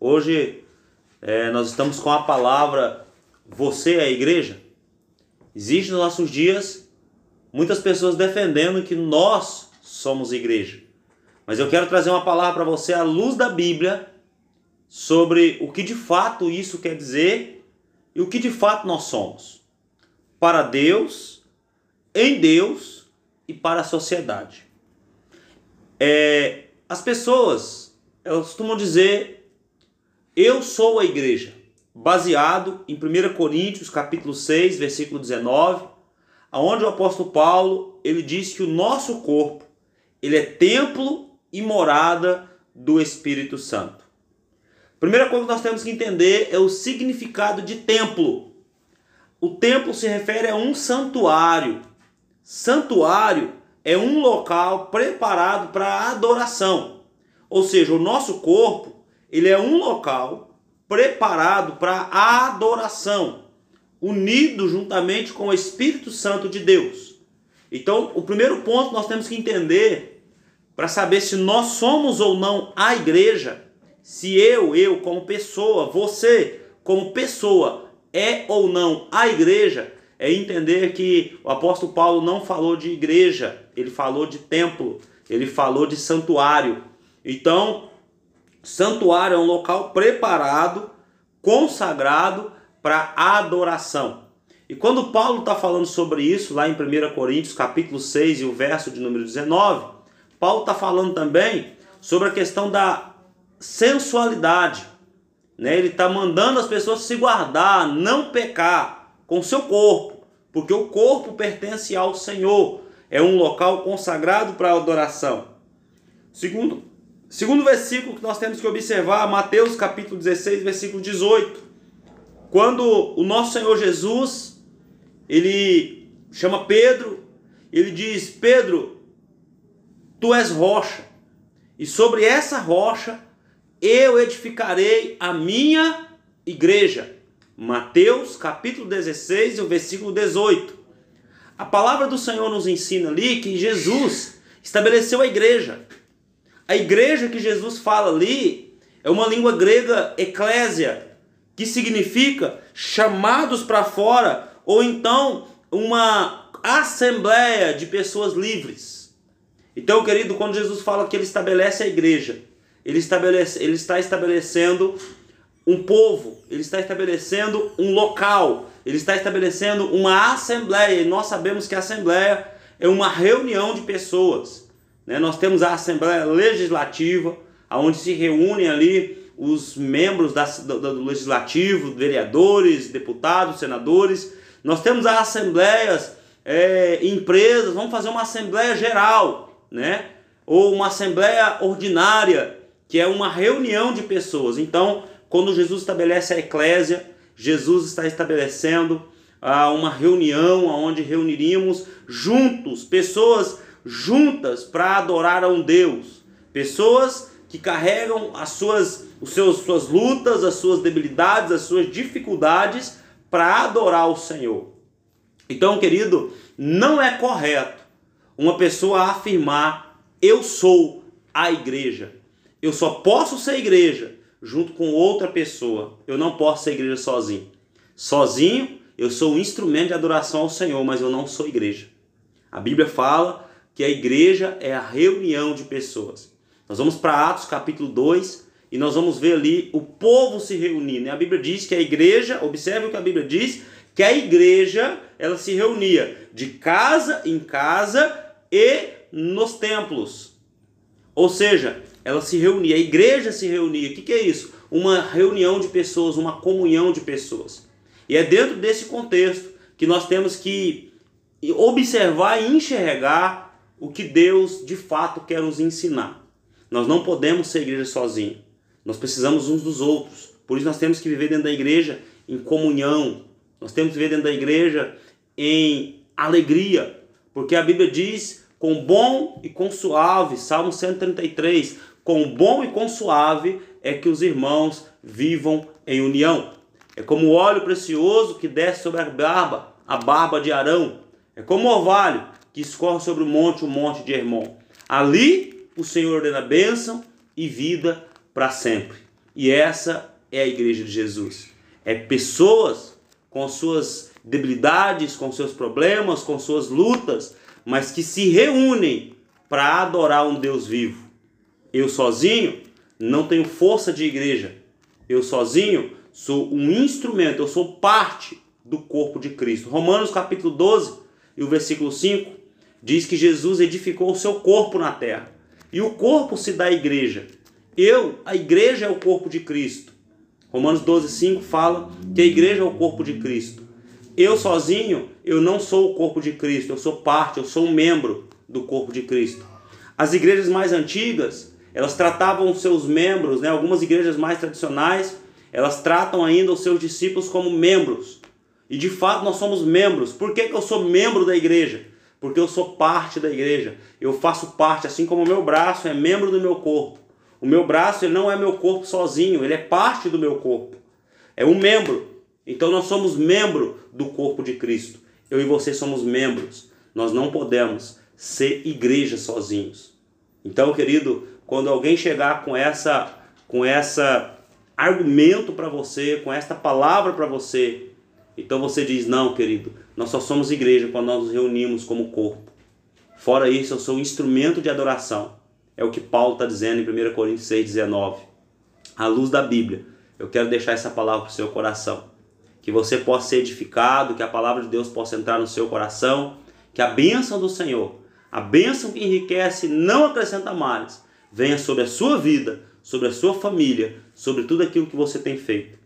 Hoje é, nós estamos com a palavra Você é a igreja. Existe nos nossos dias muitas pessoas defendendo que nós somos igreja. Mas eu quero trazer uma palavra para você à luz da Bíblia sobre o que de fato isso quer dizer e o que de fato nós somos. Para Deus, em Deus e para a sociedade. É, as pessoas elas costumam dizer eu sou a igreja, baseado em 1 Coríntios capítulo 6, versículo 19, aonde o apóstolo Paulo, ele diz que o nosso corpo, ele é templo e morada do Espírito Santo. Primeira coisa que nós temos que entender é o significado de templo. O templo se refere a um santuário. Santuário é um local preparado para adoração. Ou seja, o nosso corpo, ele é um local preparado para adoração, unido juntamente com o Espírito Santo de Deus. Então, o primeiro ponto nós temos que entender para saber se nós somos ou não a igreja se eu, eu como pessoa, você como pessoa é ou não a igreja, é entender que o apóstolo Paulo não falou de igreja, ele falou de templo, ele falou de santuário. Então, santuário é um local preparado, consagrado para adoração. E quando Paulo está falando sobre isso, lá em 1 Coríntios capítulo 6 e o verso de número 19, Paulo está falando também sobre a questão da sensualidade. Né? Ele está mandando as pessoas se guardar, não pecar com seu corpo, porque o corpo pertence ao Senhor. É um local consagrado para adoração. Segundo, segundo versículo que nós temos que observar, Mateus capítulo 16, versículo 18. Quando o nosso Senhor Jesus, ele chama Pedro, ele diz: Pedro, tu és rocha, e sobre essa rocha eu edificarei a minha igreja. Mateus capítulo 16, o versículo 18. A palavra do Senhor nos ensina ali que Jesus estabeleceu a igreja. A igreja que Jesus fala ali é uma língua grega eclésia, que significa chamados para fora, ou então uma assembleia de pessoas livres. Então, querido, quando Jesus fala que ele estabelece a igreja, ele, estabelece, ele está estabelecendo um povo, ele está estabelecendo um local, ele está estabelecendo uma assembleia. E nós sabemos que a assembleia é uma reunião de pessoas. Né? Nós temos a assembleia legislativa, onde se reúnem ali os membros da, do, do legislativo, vereadores, deputados, senadores. Nós temos as assembleias, é, empresas, vamos fazer uma assembleia geral, né? ou uma assembleia ordinária que é uma reunião de pessoas. Então, quando Jesus estabelece a eclésia, Jesus está estabelecendo ah, uma reunião onde reuniríamos juntos, pessoas juntas para adorar a um Deus, pessoas que carregam as suas, os seus, suas lutas, as suas debilidades, as suas dificuldades para adorar o Senhor. Então, querido, não é correto uma pessoa afirmar eu sou a igreja. Eu só posso ser igreja junto com outra pessoa. Eu não posso ser igreja sozinho. Sozinho, eu sou um instrumento de adoração ao Senhor, mas eu não sou igreja. A Bíblia fala que a igreja é a reunião de pessoas. Nós vamos para Atos capítulo 2 e nós vamos ver ali o povo se reunindo. A Bíblia diz que a igreja, observe o que a Bíblia diz, que a igreja ela se reunia de casa em casa e nos templos. Ou seja, ela se reunia, a igreja se reunia. O que, que é isso? Uma reunião de pessoas, uma comunhão de pessoas. E é dentro desse contexto que nós temos que observar e enxergar o que Deus de fato quer nos ensinar. Nós não podemos ser igreja sozinhos. Nós precisamos uns dos outros. Por isso nós temos que viver dentro da igreja em comunhão. Nós temos que viver dentro da igreja em alegria. Porque a Bíblia diz com bom e com suave, Salmo 133, com bom e com suave é que os irmãos vivam em união. É como o óleo precioso que desce sobre a barba, a barba de Arão. É como o orvalho que escorre sobre o monte, o monte de Hermon. Ali o Senhor ordena bênção e vida para sempre. E essa é a igreja de Jesus. É pessoas com suas debilidades, com seus problemas, com suas lutas, mas que se reúnem para adorar um Deus vivo. Eu sozinho não tenho força de igreja. Eu sozinho sou um instrumento, eu sou parte do corpo de Cristo. Romanos capítulo 12 e o versículo 5 diz que Jesus edificou o seu corpo na terra. E o corpo se dá à igreja. Eu, a igreja é o corpo de Cristo. Romanos 12, 5 fala que a igreja é o corpo de Cristo. Eu sozinho, eu não sou o corpo de Cristo, eu sou parte, eu sou um membro do corpo de Cristo. As igrejas mais antigas, elas tratavam seus membros, né, algumas igrejas mais tradicionais, elas tratam ainda os seus discípulos como membros. E de fato nós somos membros. Por que, que eu sou membro da igreja? Porque eu sou parte da igreja. Eu faço parte, assim como o meu braço é membro do meu corpo. O meu braço ele não é meu corpo sozinho, ele é parte do meu corpo. É um membro. Então nós somos membro do corpo de Cristo. Eu e você somos membros. Nós não podemos ser igreja sozinhos. Então, querido, quando alguém chegar com essa com essa argumento para você, com esta palavra para você, então você diz: "Não, querido, nós só somos igreja quando nós nos reunimos como corpo. Fora isso, eu sou um instrumento de adoração. É o que Paulo está dizendo em 1 Coríntios 6,19. À luz da Bíblia, eu quero deixar essa palavra para o seu coração. Que você possa ser edificado, que a palavra de Deus possa entrar no seu coração, que a bênção do Senhor, a bênção que enriquece não acrescenta mais, venha sobre a sua vida, sobre a sua família, sobre tudo aquilo que você tem feito.